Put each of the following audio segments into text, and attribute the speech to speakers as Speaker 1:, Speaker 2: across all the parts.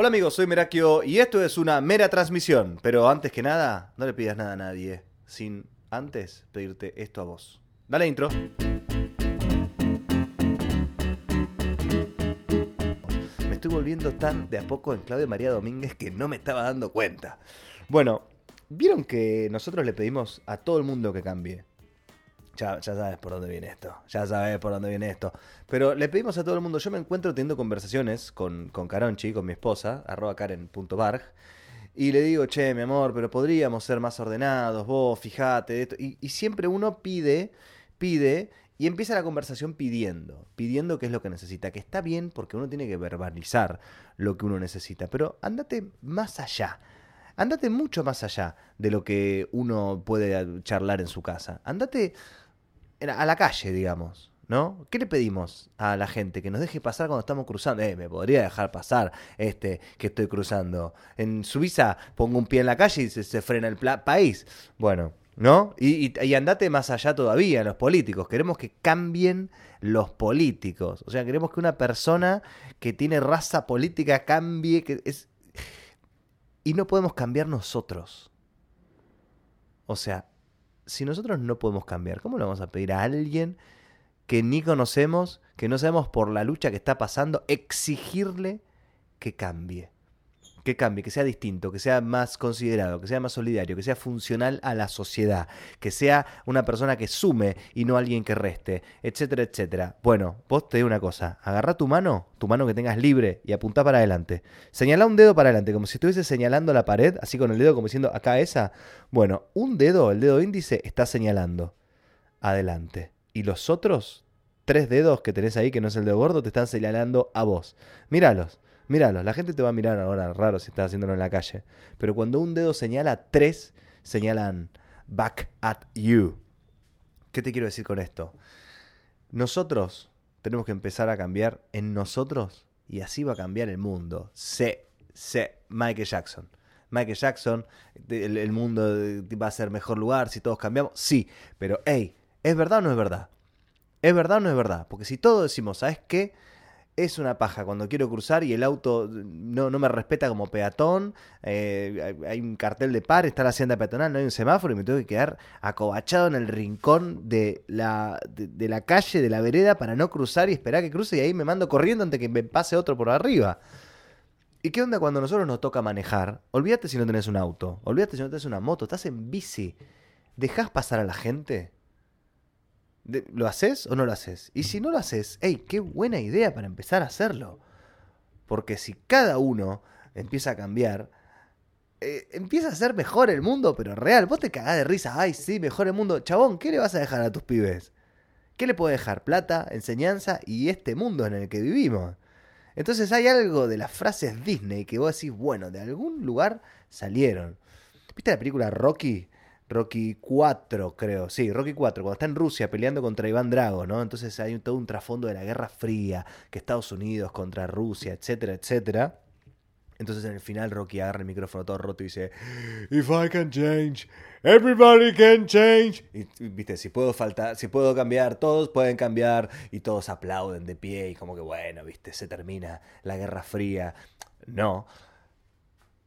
Speaker 1: Hola amigos, soy Merakio y esto es una mera transmisión. Pero antes que nada, no le pidas nada a nadie, sin antes pedirte esto a vos. Dale intro. Me estoy volviendo tan de a poco en Claudio María Domínguez que no me estaba dando cuenta. Bueno, vieron que nosotros le pedimos a todo el mundo que cambie. Ya, sabes por dónde viene esto. Ya sabes por dónde viene esto. Pero le pedimos a todo el mundo. Yo me encuentro teniendo conversaciones con, con Caronchi, con mi esposa, arroba karen.barg. Y le digo, che, mi amor, pero podríamos ser más ordenados, vos, fijate. Esto. Y siempre uno pide, pide, y empieza la conversación pidiendo, pidiendo qué es lo que necesita. Que está bien porque uno tiene que verbalizar lo que uno necesita. Pero andate más allá. Andate mucho más allá de lo que uno puede charlar en su casa. Andate a la calle, digamos, ¿no? ¿Qué le pedimos a la gente? Que nos deje pasar cuando estamos cruzando. Eh, me podría dejar pasar este que estoy cruzando. En Suiza pongo un pie en la calle y se, frena el país. Bueno, ¿no? Y, y, andate más allá todavía, los políticos. Queremos que cambien los políticos. O sea, queremos que una persona que tiene raza política cambie. Que es... Y no podemos cambiar nosotros. O sea, si nosotros no podemos cambiar, ¿cómo le vamos a pedir a alguien que ni conocemos, que no sabemos por la lucha que está pasando, exigirle que cambie? Que cambie, que sea distinto, que sea más considerado, que sea más solidario, que sea funcional a la sociedad, que sea una persona que sume y no alguien que reste, etcétera, etcétera. Bueno, vos te digo una cosa, agarra tu mano, tu mano que tengas libre y apunta para adelante. Señala un dedo para adelante, como si estuviese señalando la pared, así con el dedo como diciendo acá esa. Bueno, un dedo, el dedo índice, está señalando adelante. Y los otros tres dedos que tenés ahí, que no es el dedo gordo, te están señalando a vos. Míralos. Míralo, la gente te va a mirar ahora raro si estás haciéndolo en la calle. Pero cuando un dedo señala, tres señalan back at you. ¿Qué te quiero decir con esto? Nosotros tenemos que empezar a cambiar en nosotros y así va a cambiar el mundo. Sé, sé, Michael Jackson. Michael Jackson, el, el mundo va a ser mejor lugar si todos cambiamos. Sí, pero hey, ¿es verdad o no es verdad? ¿Es verdad o no es verdad? Porque si todos decimos, ¿sabes qué? Es una paja cuando quiero cruzar y el auto no, no me respeta como peatón, eh, hay un cartel de par, está la hacienda peatonal, no hay un semáforo y me tengo que quedar acobachado en el rincón de la, de, la calle, de la vereda, para no cruzar y esperar que cruce y ahí me mando corriendo antes que me pase otro por arriba. ¿Y qué onda cuando a nosotros nos toca manejar? Olvídate si no tenés un auto, olvídate si no tenés una moto, estás en bici. ¿Dejás pasar a la gente? ¿Lo haces o no lo haces? Y si no lo haces, hey, qué buena idea para empezar a hacerlo. Porque si cada uno empieza a cambiar, eh, empieza a ser mejor el mundo, pero real. Vos te cagás de risa, ay, sí, mejor el mundo. Chabón, ¿qué le vas a dejar a tus pibes? ¿Qué le puedo dejar? Plata, enseñanza y este mundo en el que vivimos. Entonces hay algo de las frases Disney que vos decís, bueno, de algún lugar salieron. ¿Viste la película Rocky? Rocky 4, creo. Sí, Rocky 4, cuando está en Rusia peleando contra Iván Drago, ¿no? Entonces hay todo un trasfondo de la Guerra Fría, que Estados Unidos contra Rusia, etcétera, etcétera. Entonces en el final Rocky agarra el micrófono todo roto y dice, If I can change, everybody can change. Y viste, si puedo faltar, si puedo cambiar, todos pueden cambiar y todos aplauden de pie y como que bueno, viste, se termina la Guerra Fría. No.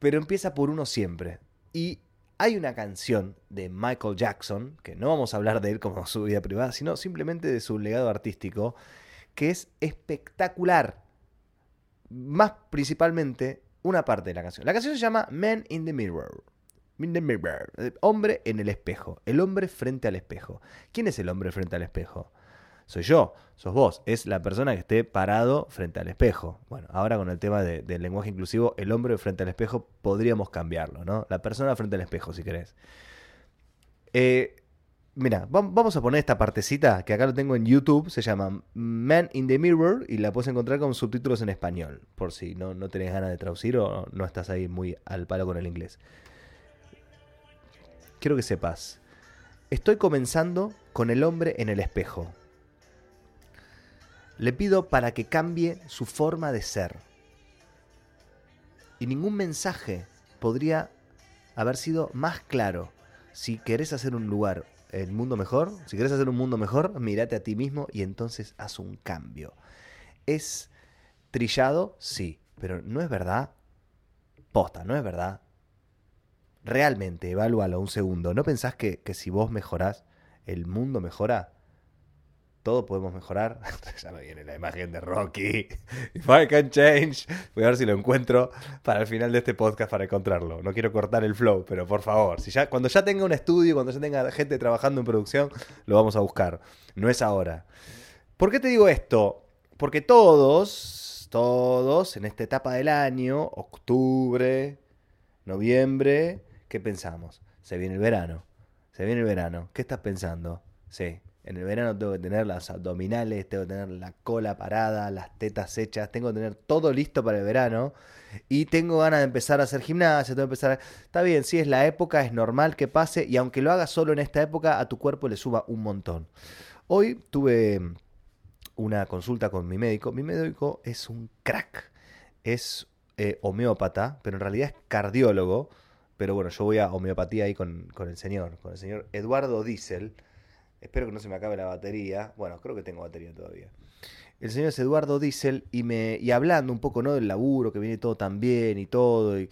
Speaker 1: Pero empieza por uno siempre. Y hay una canción de Michael Jackson, que no vamos a hablar de él como su vida privada, sino simplemente de su legado artístico, que es espectacular. Más principalmente una parte de la canción. La canción se llama Man in the Mirror. In the mirror. Hombre en el espejo. El hombre frente al espejo. ¿Quién es el hombre frente al espejo? Soy yo, sos vos, es la persona que esté parado frente al espejo. Bueno, ahora con el tema del lenguaje inclusivo, el hombre frente al espejo podríamos cambiarlo, ¿no? La persona frente al espejo, si querés. Eh, mira, vamos a poner esta partecita que acá lo tengo en YouTube, se llama Man in the Mirror y la puedes encontrar con subtítulos en español, por si no, no tenés ganas de traducir o no estás ahí muy al palo con el inglés. Quiero que sepas, estoy comenzando con el hombre en el espejo. Le pido para que cambie su forma de ser. Y ningún mensaje podría haber sido más claro. Si querés hacer un lugar, el mundo mejor, si querés hacer un mundo mejor, mírate a ti mismo y entonces haz un cambio. ¿Es trillado? Sí, pero ¿no es verdad? Posta, no es verdad. Realmente, evalúalo un segundo. ¿No pensás que, que si vos mejorás, el mundo mejora? Todos podemos mejorar. ya me viene la imagen de Rocky. If I can change. Voy a ver si lo encuentro para el final de este podcast para encontrarlo. No quiero cortar el flow, pero por favor, cuando ya tenga un estudio, cuando ya tenga gente trabajando en producción, lo vamos a buscar. No es ahora. ¿Por qué te digo esto? Porque todos, todos en esta etapa del año, octubre, noviembre, ¿qué pensamos? Se viene el verano. Se viene el verano. ¿Qué estás pensando? Sí, en el verano tengo que tener las abdominales, tengo que tener la cola parada, las tetas hechas, tengo que tener todo listo para el verano. Y tengo ganas de empezar a hacer gimnasia, tengo que empezar a... Está bien, si es la época, es normal que pase. Y aunque lo hagas solo en esta época, a tu cuerpo le suba un montón. Hoy tuve una consulta con mi médico. Mi médico es un crack. Es eh, homeópata, pero en realidad es cardiólogo. Pero bueno, yo voy a homeopatía ahí con, con el señor, con el señor Eduardo Diesel Espero que no se me acabe la batería. Bueno, creo que tengo batería todavía. El señor es Eduardo Diesel y, me, y hablando un poco ¿no? del laburo, que viene todo tan bien y todo, y,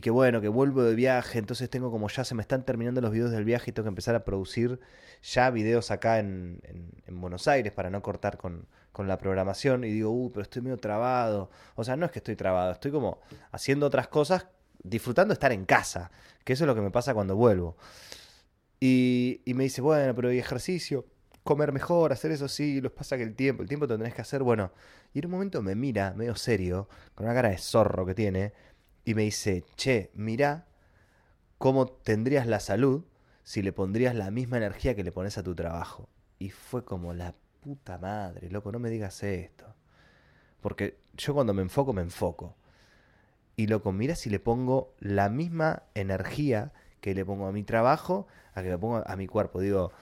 Speaker 1: que bueno, que vuelvo de viaje, entonces tengo como ya se me están terminando los videos del viaje y tengo que empezar a producir ya videos acá en, en, Buenos Aires para no cortar con, con, la programación. Y digo, uh, pero estoy medio trabado. O sea, no es que estoy trabado, estoy como haciendo otras cosas, disfrutando estar en casa, que eso es lo que me pasa cuando vuelvo. Y, me dice, bueno, pero hay ejercicio, comer mejor, hacer eso sí, los pasa que el tiempo, el tiempo te tenés que hacer, bueno. Y en un momento me mira, medio serio, con una cara de zorro que tiene, y me dice, che, mira cómo tendrías la salud si le pondrías la misma energía que le pones a tu trabajo. Y fue como la puta madre, loco, no me digas esto. Porque yo cuando me enfoco, me enfoco. Y loco, mira si le pongo la misma energía que le pongo a mi trabajo a que le pongo a mi cuerpo. Digo,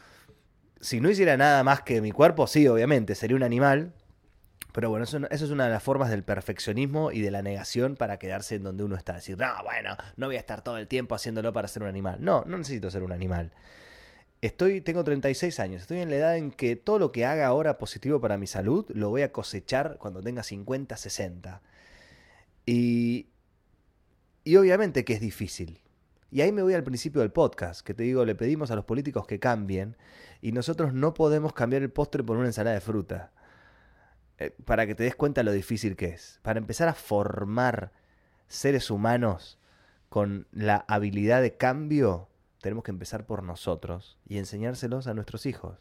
Speaker 1: si no hiciera nada más que mi cuerpo, sí, obviamente, sería un animal. Pero bueno, eso, es una de las formas del perfeccionismo y de la negación para quedarse en donde uno está. Decir, no, bueno, no voy a estar todo el tiempo haciéndolo para ser un animal. No, no necesito ser un animal. Estoy, tengo 36 años, estoy en la edad en que todo lo que haga ahora positivo para mi salud lo voy a cosechar cuando tenga 50, 60. Y, y obviamente que es difícil. Y ahí me voy al principio del podcast, que te digo, le pedimos a los políticos que cambien y nosotros no podemos cambiar el postre por una ensalada de fruta. Eh, para que te des cuenta lo difícil que es. Para empezar a formar seres humanos con la habilidad de cambio, tenemos que empezar por nosotros y enseñárselos a nuestros hijos.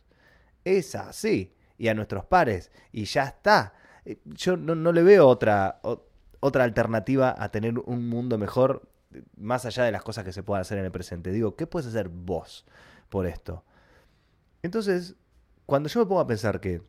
Speaker 1: Es así. Y a nuestros pares. Y ya está. Eh, yo no, no le veo otra, otra alternativa a tener un mundo mejor más allá de las cosas que se puedan hacer en el presente. Digo, ¿qué puedes hacer vos por esto? Entonces, cuando yo me pongo a pensar que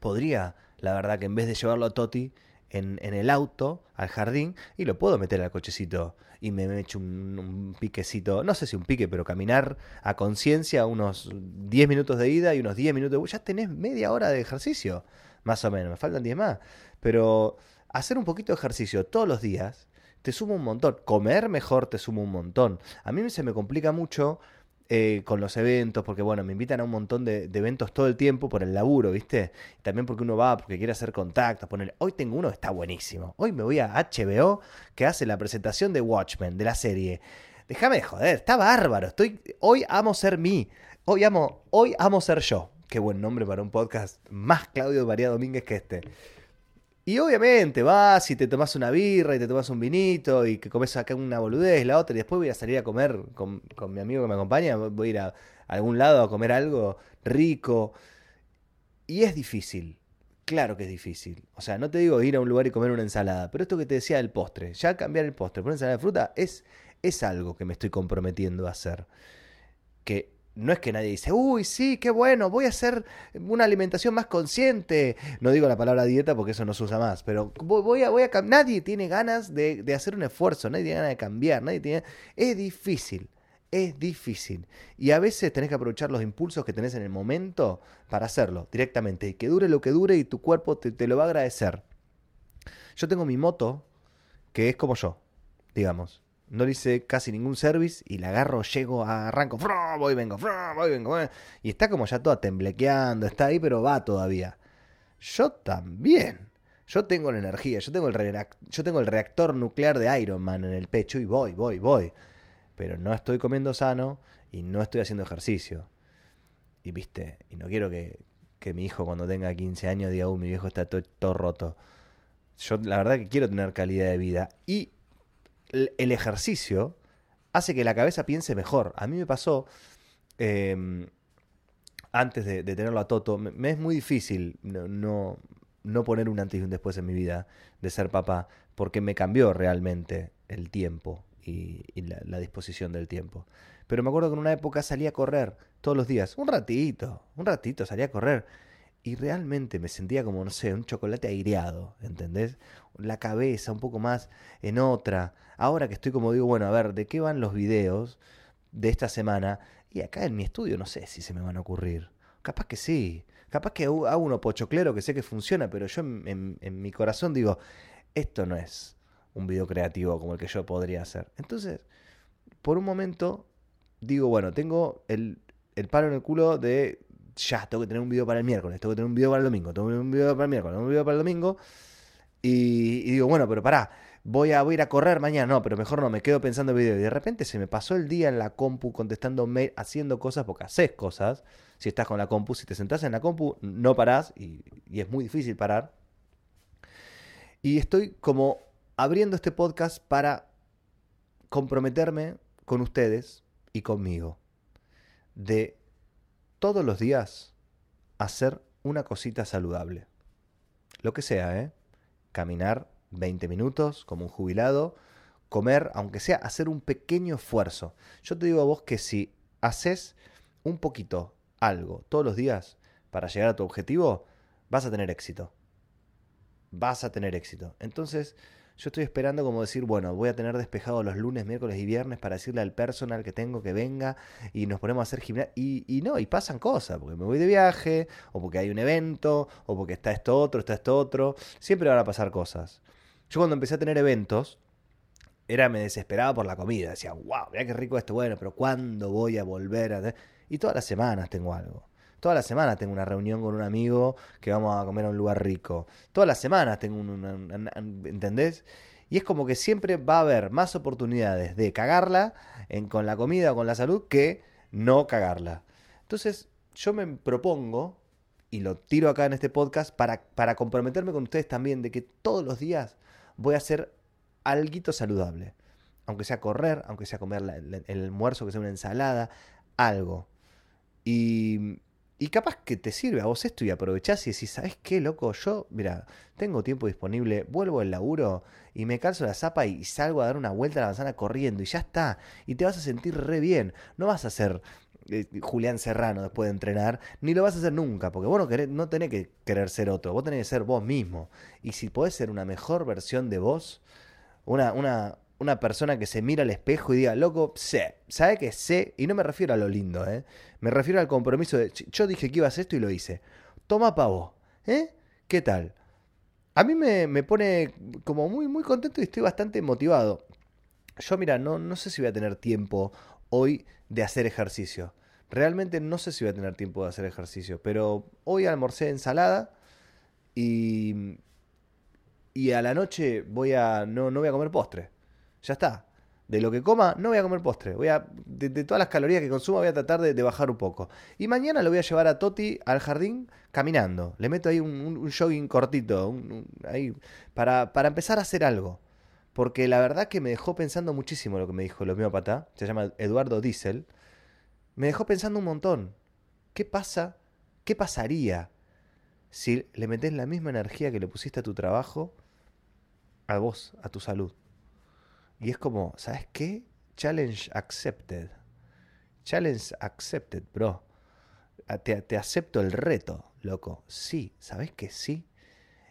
Speaker 1: podría, la verdad, que en vez de llevarlo a Toti en, el auto al jardín, y lo puedo meter al cochecito y me, me echo un, piquecito, no sé si un pique, pero caminar a conciencia unos 10 minutos de ida y unos 10 minutos de... Ya tenés media hora de ejercicio, más o menos, me faltan 10 más. Pero hacer un poquito de ejercicio todos los días te suma un montón. Comer mejor te suma un montón. A mí se me complica mucho eh, con los eventos, porque bueno, me invitan a un montón de, eventos todo el tiempo por el laburo, ¿viste? También porque uno va, porque quiere hacer contactos, poner, hoy tengo uno que está buenísimo. Hoy me voy a HBO que hace la presentación de Watchmen, de la serie. Déjame de joder, está bárbaro. Estoy, hoy amo ser mí. Hoy amo, hoy amo ser yo. Qué buen nombre para un podcast más Claudio María Domínguez que este. Y obviamente vas y te tomas una birra y te tomas un vinito y que comes acá una boludez, la otra, y después voy a salir a comer con, mi amigo que me acompaña, voy a ir a, algún lado a comer algo rico. Y es difícil, claro que es difícil. O sea, no te digo ir a un lugar y comer una ensalada, pero esto que te decía del postre, ya cambiar el postre por una ensalada de fruta es, es algo que me estoy comprometiendo a hacer. Que no es que nadie dice, uy, sí, qué bueno, voy a hacer una alimentación más consciente. No digo la palabra dieta porque eso no se usa más, pero voy a, voy a nadie tiene ganas de, hacer un esfuerzo, nadie tiene ganas de cambiar, nadie tiene... Es difícil, es difícil. Y a veces tenés que aprovechar los impulsos que tenés en el momento para hacerlo directamente. Y que dure lo que dure y tu cuerpo te lo va a agradecer. Yo tengo mi moto, que es como yo, digamos no le hice casi ningún service y la agarro, llego, arranco, voy, vengo, voy, vengo. Y está como ya toda temblequeando, está ahí, pero va todavía. Yo también. Yo tengo la energía, yo tengo, el yo tengo el reactor nuclear de Iron Man en el pecho y voy, voy, voy. Pero no estoy comiendo sano y no estoy haciendo ejercicio. Y viste, y no quiero que, que mi hijo cuando tenga 15 años diga, uy, mi viejo está todo, roto. Yo la verdad que quiero tener calidad de vida. Y el, ejercicio hace que la cabeza piense mejor. A mí me pasó, em, antes de, tenerlo a Toto, me, es muy difícil no, no, poner un antes y un después en mi vida de ser papá, porque me cambió realmente el tiempo y, la, disposición del tiempo. Pero me acuerdo que en una época salía a correr todos los días, un ratito, un ratito salía a correr. Y realmente me sentía como, no sé, un chocolate aireado, ¿entendés? La cabeza un poco más en otra. Ahora que estoy como digo, bueno, a ver, ¿de qué van los videos de esta semana? Y acá en mi estudio no sé si se me van a ocurrir. Capaz que sí. Capaz que hago uno pochoclero que sé que funciona, pero yo en, en mi corazón digo, esto no es un video creativo como el que yo podría hacer. Entonces, por un momento, digo, bueno, tengo el, el palo en el culo de ya, tengo que tener un video para el miércoles, tengo que tener un video para el domingo, tengo que tener un video para el miércoles, un video para el domingo. Y, digo, bueno, pero pará, voy a, voy a ir a correr mañana, no, pero mejor no, me quedo pensando en video. Y de repente se me pasó el día en la compu contestando mail, haciendo cosas, porque haces cosas. Si estás con la compu, si te sentás en la compu, no parás y, y es muy difícil parar. Y estoy como abriendo este podcast para comprometerme con ustedes y conmigo de todos los días hacer una cosita saludable. Lo que sea, ¿eh? Caminar 20 minutos como un jubilado, comer, aunque sea hacer un pequeño esfuerzo. Yo te digo a vos que si haces un poquito algo todos los días para llegar a tu objetivo, vas a tener éxito. Vas a tener éxito. Entonces, yo estoy esperando como decir, bueno, voy a tener despejado los lunes, miércoles y viernes para decirle al personal que tengo que venga y nos ponemos a hacer gimnasia. Y, no, y pasan cosas, porque me voy de viaje, o porque hay un evento, o porque está esto otro, está esto otro. Siempre van a pasar cosas. Yo cuando empecé a tener eventos, era me desesperaba por la comida. Decía, wow, mira qué rico esto, bueno, pero ¿cuándo voy a volver a...? Y todas las semanas tengo algo. Toda la semana tengo una reunión con un amigo que vamos a comer a un lugar rico. Todas las semanas tengo un, ¿entendés? Y es como que siempre va a haber más oportunidades de cagarla en, con la comida o con la salud que no cagarla. Entonces, yo me propongo, y lo tiro acá en este podcast, para, para comprometerme con ustedes también de que todos los días voy a hacer algo saludable. Aunque sea correr, aunque sea comer el almuerzo, que sea una ensalada, algo. Y y capaz que te sirve a vos esto y aprovechás y decís, ¿sabes qué, loco? Yo, mira, tengo tiempo disponible, vuelvo al laburo y me calzo la zapa y salgo a dar una vuelta a la manzana corriendo y ya está. Y te vas a sentir re bien. No vas a ser eh, Julián Serrano después de entrenar, ni lo vas a hacer nunca, porque vos no, querés, no tenés que querer ser otro, vos tenés que ser vos mismo. Y si podés ser una mejor versión de vos, una, una, una persona que se mira al espejo y diga, loco, sé, sabe que sé, y no me refiero a lo lindo, ¿eh? me refiero al compromiso de, yo dije que iba a hacer esto y lo hice. Toma pavo, ¿eh? ¿Qué tal? A mí me, pone como muy, muy contento y estoy bastante motivado. Yo, mira, no, no sé si voy a tener tiempo hoy de hacer ejercicio. Realmente no sé si voy a tener tiempo de hacer ejercicio, pero hoy almorcé ensalada y, y a la noche voy a, no, no voy a comer postre. Ya está. De lo que coma, no voy a comer postre. Voy a, de, todas las calorías que consuma, voy a tratar de, bajar un poco. Y mañana lo voy a llevar a Toti al jardín caminando. Le meto ahí un, jogging cortito, ahí, para, para empezar a hacer algo. Porque la verdad que me dejó pensando muchísimo lo que me dijo el homeópata. Se llama Eduardo Diesel. Me dejó pensando un montón. ¿Qué pasa? ¿Qué pasaría si le metes la misma energía que le pusiste a tu trabajo a vos, a tu salud? Y es como, ¿sabes qué? Challenge accepted. Challenge accepted, bro. Ah, te, te, acepto el reto, loco. Sí, ¿sabes que sí?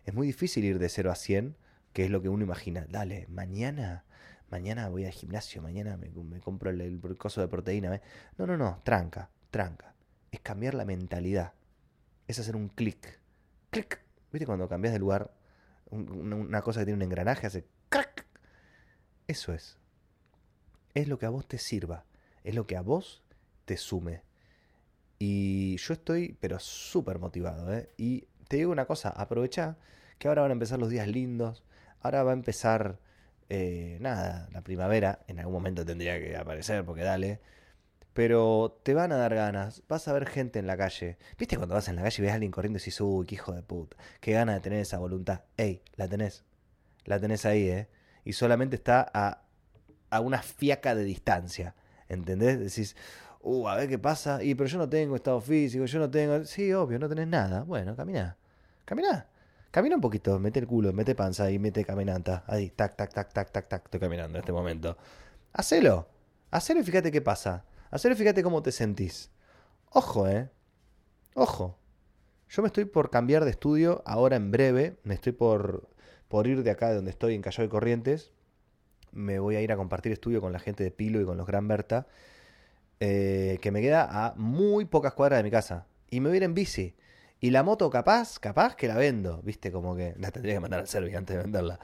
Speaker 1: Es muy difícil ir de 0 a 100, que es lo que uno imagina. Dale, mañana, mañana voy al gimnasio, mañana me, compro el, el, coso de proteína. No, no, no, tranca, tranca. Es cambiar la mentalidad. Es hacer un clic. Clic. ¿Viste cuando cambias de lugar? una cosa que tiene un engranaje hace eso es. Es lo que a vos te sirva. Es lo que a vos te sume. Y yo estoy, pero súper motivado. ¿eh? Y te digo una cosa, aprovecha que ahora van a empezar los días lindos, ahora va a empezar, eh, nada, la primavera, en algún momento tendría que aparecer, porque dale, pero te van a dar ganas, vas a ver gente en la calle. ¿Viste cuando vas en la calle y ves a alguien corriendo y dices, uy, qué hijo de puta, qué gana de tener esa voluntad? Ey, la tenés, la tenés ahí, ¿eh? Y solamente está a, a una fiaca de distancia, ¿entendés? Decís, uh, a ver qué pasa, y pero yo no tengo estado físico, yo no tengo, sí, obvio, no tenés nada. Bueno, camina, camina. Camina un poquito, mete el culo, mete panza y mete caminanta. Ahí, tac, tac, tac, tac, tac, tac, estoy caminando en este momento. Hacelo, hacelo y fíjate qué pasa. Hacelo y fíjate cómo te sentís. Ojo, eh. Ojo. Yo me estoy por cambiar de estudio ahora en breve. Me estoy por, por ir de acá de donde estoy, en Callao de Corrientes. Me voy a ir a compartir estudio con la gente de Pilo y con los Gran Berta. Eh, que me queda a muy pocas cuadras de mi casa. Y me voy a ir en bici. Y la moto capaz, capaz que la vendo, viste, como que la tendría que mandar al servicio antes de venderla.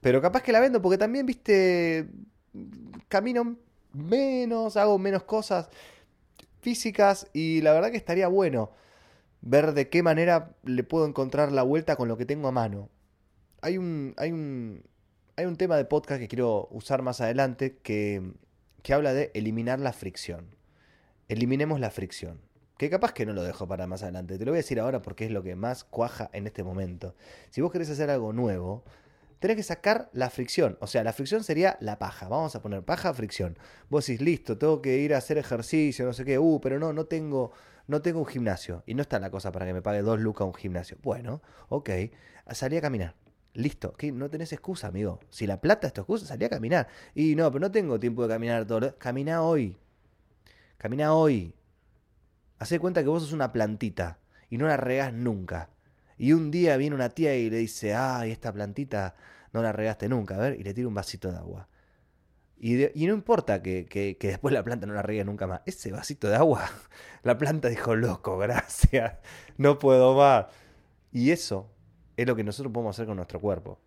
Speaker 1: Pero capaz que la vendo porque también, viste, camino menos, hago menos cosas físicas y la verdad que estaría bueno ver de qué manera le puedo encontrar la vuelta con lo que tengo a mano. Hay un, hay un, hay un tema de podcast que quiero usar más adelante que, que habla de eliminar la fricción. Eliminemos la fricción. Que capaz que no lo dejo para más adelante. Te lo voy a decir ahora porque es lo que más cuaja en este momento. Si vos querés hacer algo nuevo, tenés que sacar la fricción. O sea, la fricción sería la paja. Vamos a poner paja, fricción. Vos decís, listo, tengo que ir a hacer ejercicio, no sé qué. Uh, pero no, no tengo, no tengo un gimnasio. Y no está la cosa para que me pague dos lucas un gimnasio. Bueno, ok. Salí a caminar. Listo, no tenés excusa, amigo. Si la plata es tu excusa, salí a caminar. Y no, pero no tengo tiempo de caminar todo. Camina hoy. Camina hoy. Hacé cuenta que vos sos una plantita y no la regás nunca. Y un día viene una tía y le dice, ay, esta plantita no la regaste nunca, a ver, y le tira un vasito de agua. Y, no importa que, después la planta no la regue nunca más. Ese vasito de agua, la planta dijo, loco, gracias, no puedo más. Y eso es lo que nosotros podemos hacer con nuestro cuerpo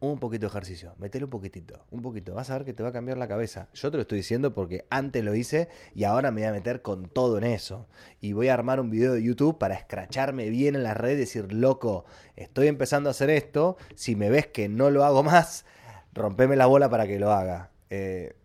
Speaker 1: un poquito de ejercicio, metele un poquitito, un poquito, vas a ver que te va a cambiar la cabeza. Yo te lo estoy diciendo porque antes lo hice y ahora me voy a meter con todo en eso. Y voy a armar un video de YouTube para escracharme bien en la red y decir, loco, estoy empezando a hacer esto, si me ves que no lo hago más, rompeme la bola para que lo haga. Eh,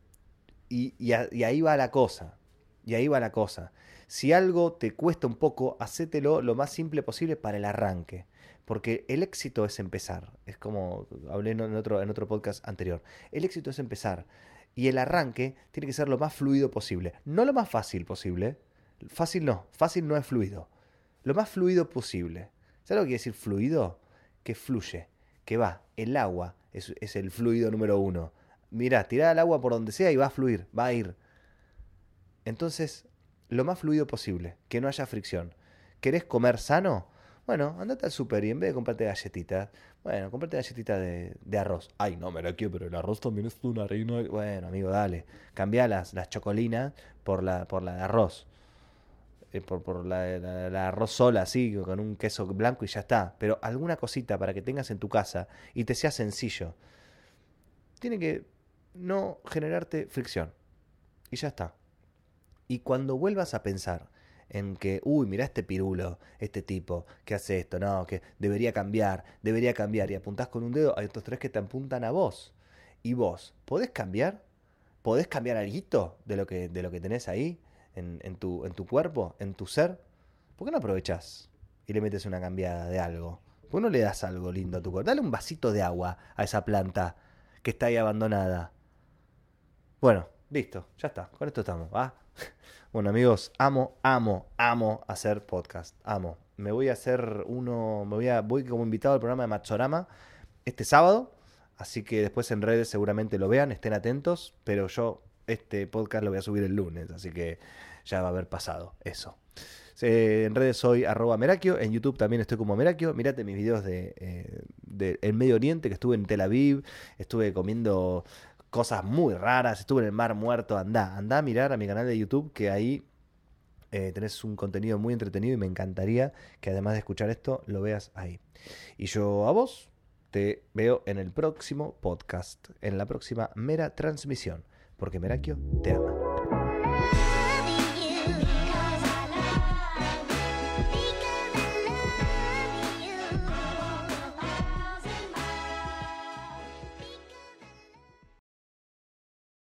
Speaker 1: y, y ahí va la cosa, y ahí va la cosa. Si algo te cuesta un poco, hacételo lo más simple posible para el arranque. Porque el éxito es empezar. Es como hablé en otro, podcast anterior. El éxito es empezar. Y el arranque tiene que ser lo más fluido posible. No lo más fácil posible. Fácil no. Fácil no es fluido. Lo más fluido posible. ¿Sabes lo que quiere decir fluido? Que fluye. Que va. El agua es, el fluido número uno. Mira, tira el agua por donde sea y va a fluir. Va a ir. Entonces, lo más fluido posible. Que no haya fricción. ¿Querés comer sano? Bueno, andate al super y en vez de comprarte galletitas, bueno, comprate galletitas de, arroz. Ay, no, me la quiero, pero el arroz también es una reina. Bueno, amigo, dale. Cambia las, las chocolinas por la, por la de arroz. Eh, por, por la, la, arroz sola, así, con un queso blanco y ya está. Pero alguna cosita para que tengas en tu casa y te sea sencillo. Tiene que no generarte fricción. Y ya está. Y cuando vuelvas a pensar en que, uy, mira este pirulo, este tipo, que hace esto, no, que debería cambiar, debería cambiar, y apuntás con un dedo, hay otros tres que te apuntan a vos. Y vos, ¿podés cambiar? ¿Podés cambiar algo de lo que, de lo que tenés ahí, en, en, tu, en tu cuerpo, en tu ser? ¿Por qué no aprovechás y le metes una cambiada de algo? ¿Por qué no le das algo lindo a tu cuerpo? Dale un vasito de agua a esa planta que está ahí abandonada. Bueno, listo, ya está, con esto estamos, ¿va? Bueno, amigos, amo, amo, amo hacer podcast. Amo. Me voy a hacer uno, me voy a, voy como invitado al programa de Machorama este sábado. Así que después en redes seguramente lo vean, estén atentos. Pero yo este podcast lo voy a subir el lunes, así que ya va a haber pasado eso. en redes soy arroba Merakio, en YouTube también estoy como Merakio. Mirate mis videos de, eh, de el Medio Oriente, que estuve en Tel Aviv, estuve comiendo cosas muy raras, estuve en el mar muerto, anda, anda a mirar a mi canal de YouTube que ahí eh, tenés un contenido muy entretenido y me encantaría que además de escuchar esto lo veas ahí. Y yo a vos te veo en el próximo podcast, en la próxima mera transmisión, porque Merakio te ama.